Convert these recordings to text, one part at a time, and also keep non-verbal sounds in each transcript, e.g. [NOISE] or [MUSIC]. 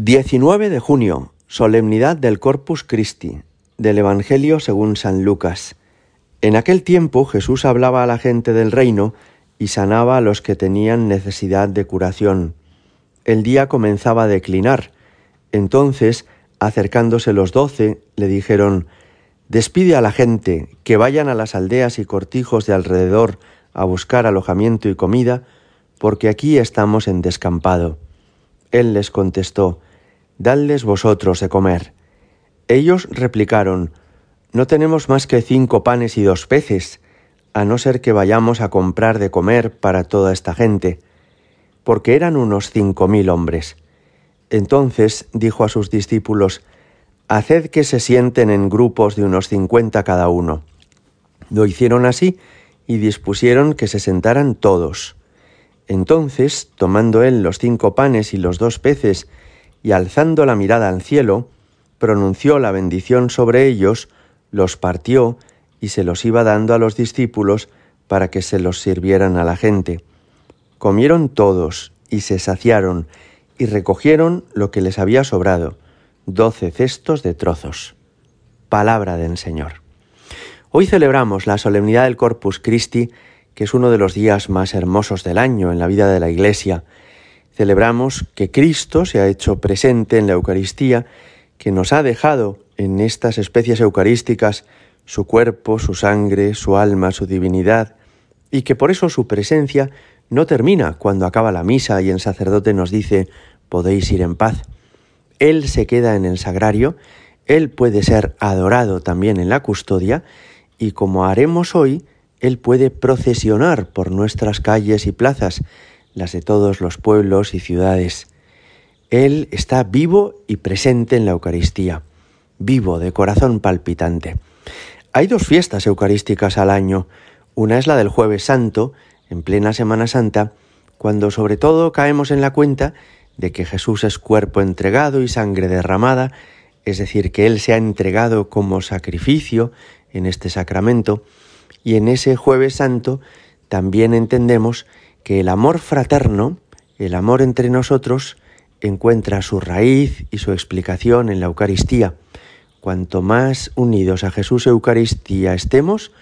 19 de junio, solemnidad del Corpus Christi, del Evangelio según San Lucas. En aquel tiempo Jesús hablaba a la gente del reino y sanaba a los que tenían necesidad de curación. El día comenzaba a declinar. Entonces, acercándose los doce, le dijeron, Despide a la gente, que vayan a las aldeas y cortijos de alrededor a buscar alojamiento y comida, porque aquí estamos en descampado. Él les contestó, Dadles vosotros de comer. Ellos replicaron, No tenemos más que cinco panes y dos peces, a no ser que vayamos a comprar de comer para toda esta gente, porque eran unos cinco mil hombres. Entonces dijo a sus discípulos, Haced que se sienten en grupos de unos cincuenta cada uno. Lo hicieron así y dispusieron que se sentaran todos. Entonces, tomando él los cinco panes y los dos peces, y alzando la mirada al cielo, pronunció la bendición sobre ellos, los partió y se los iba dando a los discípulos para que se los sirvieran a la gente. Comieron todos y se saciaron y recogieron lo que les había sobrado, doce cestos de trozos. Palabra del Señor. Hoy celebramos la solemnidad del Corpus Christi, que es uno de los días más hermosos del año en la vida de la Iglesia, Celebramos que Cristo se ha hecho presente en la Eucaristía, que nos ha dejado en estas especies eucarísticas su cuerpo, su sangre, su alma, su divinidad, y que por eso su presencia no termina cuando acaba la misa y el sacerdote nos dice podéis ir en paz. Él se queda en el sagrario, Él puede ser adorado también en la custodia, y como haremos hoy, Él puede procesionar por nuestras calles y plazas, las de todos los pueblos y ciudades. Él está vivo y presente en la Eucaristía, vivo de corazón palpitante. Hay dos fiestas eucarísticas al año. Una es la del jueves santo, en plena Semana Santa, cuando sobre todo caemos en la cuenta de que Jesús es cuerpo entregado y sangre derramada, es decir, que Él se ha entregado como sacrificio en este sacramento, y en ese jueves santo también entendemos que el amor fraterno, el amor entre nosotros, encuentra su raíz y su explicación en la Eucaristía. Cuanto más unidos a Jesús Eucaristía estemos,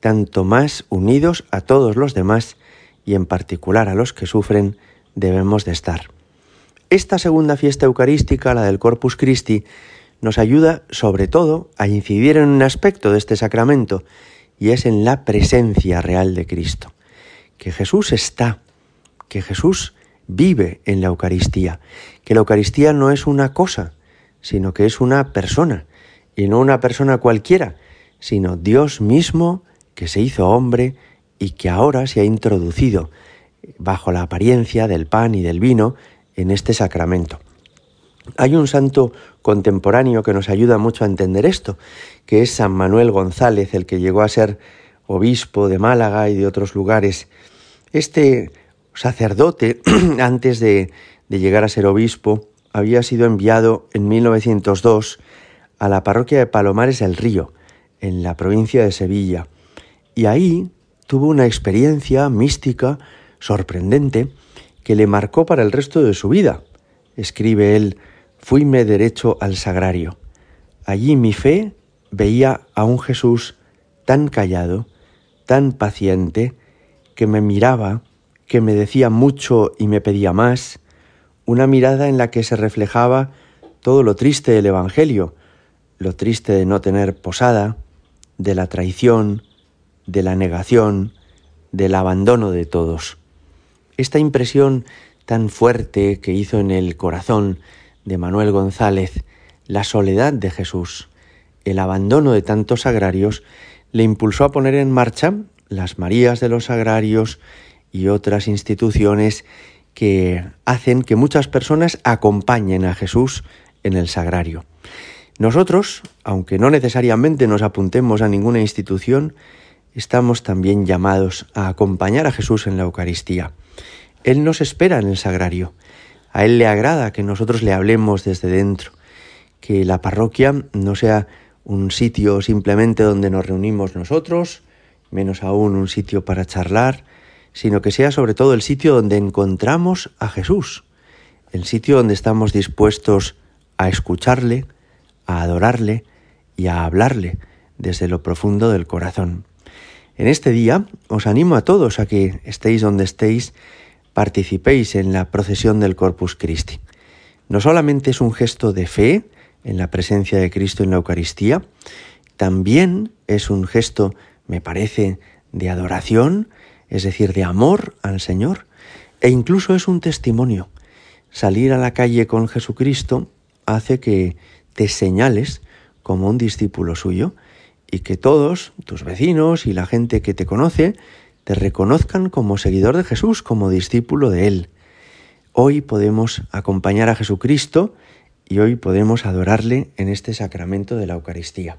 tanto más unidos a todos los demás y en particular a los que sufren debemos de estar. Esta segunda fiesta eucarística, la del Corpus Christi, nos ayuda sobre todo a incidir en un aspecto de este sacramento y es en la presencia real de Cristo que Jesús está, que Jesús vive en la Eucaristía, que la Eucaristía no es una cosa, sino que es una persona, y no una persona cualquiera, sino Dios mismo que se hizo hombre y que ahora se ha introducido bajo la apariencia del pan y del vino en este sacramento. Hay un santo contemporáneo que nos ayuda mucho a entender esto, que es San Manuel González, el que llegó a ser obispo de Málaga y de otros lugares este sacerdote, [CLEARS THROAT] antes de, llegar a ser obispo, había sido enviado en 1902 a la parroquia de Palomares del Río, en la provincia de Sevilla, y ahí tuvo una experiencia mística sorprendente que le marcó para el resto de su vida. Escribe él, fuime derecho al sagrario. Allí mi fe veía a un Jesús tan callado, tan paciente, que me miraba, que me decía mucho y me pedía más, una mirada en la que se reflejaba todo lo triste del Evangelio, lo triste de no tener posada, de la traición, de la negación, del abandono de todos. Esta impresión tan fuerte que hizo en el corazón de Manuel González la soledad de Jesús, el abandono de tantos agrarios, le impulsó a poner en marcha las Marías de los Agrarios y otras instituciones que hacen que muchas personas acompañen a Jesús en el sagrario. Nosotros, aunque no necesariamente nos apuntemos a ninguna institución, estamos también llamados a acompañar a Jesús en la Eucaristía. Él nos espera en el sagrario. A Él le agrada que nosotros le hablemos desde dentro, que la parroquia no sea un sitio simplemente donde nos reunimos nosotros, menos aún un sitio para charlar, sino que sea sobre todo el sitio donde encontramos a Jesús, el sitio donde estamos dispuestos a escucharle, a adorarle y a hablarle desde lo profundo del corazón. En este día os animo a todos a que estéis donde estéis, participéis en la procesión del Corpus Christi. No solamente es un gesto de fe en la presencia de Cristo en la Eucaristía, también es un gesto, me parece, de adoración, es decir, de amor al Señor, e incluso es un testimonio. Salir a la calle con Jesucristo hace que te señales como un discípulo suyo y que todos, tus vecinos y la gente que te conoce, te reconozcan como seguidor de Jesús, como discípulo de Él. Hoy podemos acompañar a Jesucristo y hoy podemos adorarle en este sacramento de la Eucaristía.